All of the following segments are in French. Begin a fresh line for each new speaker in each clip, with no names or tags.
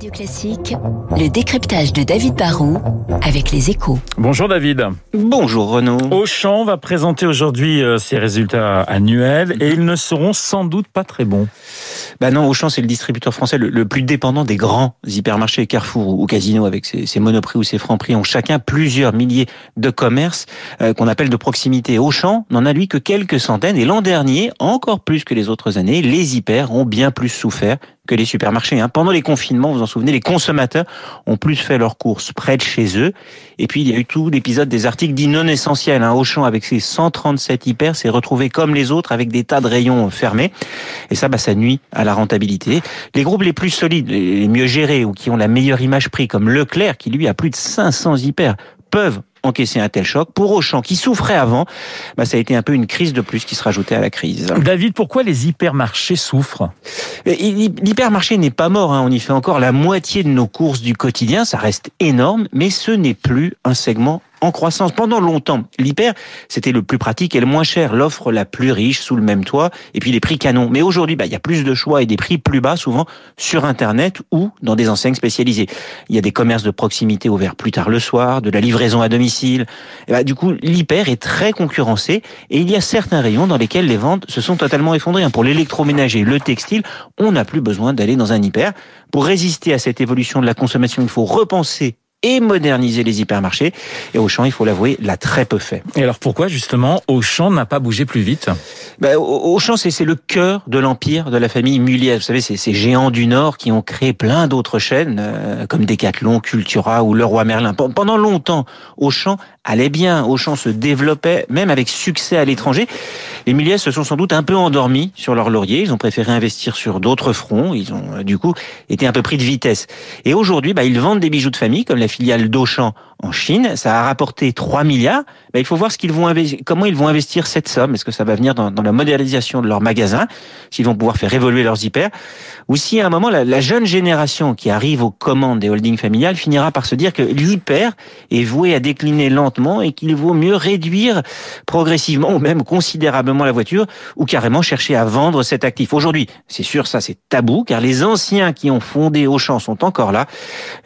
Radio Classique, le décryptage de David Barrault avec les échos.
Bonjour David.
Bonjour Renaud.
Auchan va présenter aujourd'hui euh, ses résultats annuels et ils ne seront sans doute pas très bons.
Bah non, Auchan c'est le distributeur français le, plus dépendant des grands hypermarchés Carrefour ou Casino avec ses, ses monoprix ou ses francs-prix ont chacun plusieurs milliers de commerces euh, qu'on appelle de proximité. Auchan n'en a lui que quelques centaines et l'an dernier, encore plus que les autres années, les hyper ont bien plus souffert que les supermarchés. Hein. Pendant les confinements, vous en souvenez, les consommateurs ont plus fait leurs courses près de chez eux. Et puis, il y a eu tout l'épisode des articles dits non essentiels. Hein. Auchan, avec ses 137 hyper, s'est retrouvé comme les autres avec des tas de rayons fermés. Et ça, bah, ça nuit à la rentabilité. Les groupes les plus solides, les mieux gérés ou qui ont la meilleure image prix, comme Leclerc, qui lui a plus de 500 hyper, peuvent encaisser un tel choc. Pour Auchan, qui souffrait avant, bah, ça a été un peu une crise de plus qui se rajoutait à la crise.
David, pourquoi les hypermarchés souffrent?
L'hypermarché n'est pas mort, hein. on y fait encore la moitié de nos courses du quotidien, ça reste énorme, mais ce n'est plus un segment en croissance. Pendant longtemps, l'hyper, c'était le plus pratique et le moins cher, l'offre la plus riche sous le même toit, et puis les prix canons. Mais aujourd'hui, bah, il y a plus de choix et des prix plus bas, souvent sur Internet ou dans des enseignes spécialisées. Il y a des commerces de proximité ouverts plus tard le soir, de la livraison à domicile. Et bah, du coup, l'hyper est très concurrencé et il y a certains rayons dans lesquels les ventes se sont totalement effondrées. Pour l'électroménager, le textile, on n'a plus besoin d'aller dans un hyper. Pour résister à cette évolution de la consommation, il faut repenser et moderniser les hypermarchés. Et Auchan, il faut l'avouer, l'a très peu fait.
Et alors pourquoi justement Auchan n'a pas bougé plus vite?
Ben, Auchan, c'est le cœur de l'empire de la famille Muliez. Vous savez, c'est ces géants du Nord qui ont créé plein d'autres chaînes, euh, comme Decathlon, Cultura ou Leroy Merlin. Pendant longtemps, Auchan allait bien, Auchan se développait, même avec succès à l'étranger. Les Muliez se sont sans doute un peu endormis sur leur laurier. Ils ont préféré investir sur d'autres fronts. Ils ont, euh, du coup, été un peu pris de vitesse. Et aujourd'hui, bah, ils vendent des bijoux de famille, comme la filiale d'Auchan en Chine. Ça a rapporté 3 milliards. Bah, il faut voir ce qu'ils vont comment ils vont investir cette somme. Est-ce que ça va venir dans, la modernisation de leurs magasins, s'ils vont pouvoir faire évoluer leurs hyper, ou si à un moment la, jeune génération qui arrive aux commandes des holdings familiales finira par se dire que l'hyper est voué à décliner lentement et qu'il vaut mieux réduire progressivement ou même considérablement la voiture ou carrément chercher à vendre cet actif. Aujourd'hui, c'est sûr, ça c'est tabou car les anciens qui ont fondé Auchan sont encore là.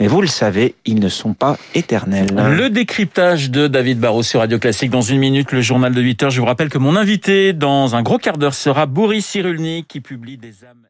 Mais vous le savez, ils ne sont pas éternels.
Le décryptage de David Barrault sur Radio Classique. Dans une minute, le journal de 8 heures. Je vous rappelle que mon invité dans un gros quart d'heure sera Boris Cyrulnik qui publie des âmes.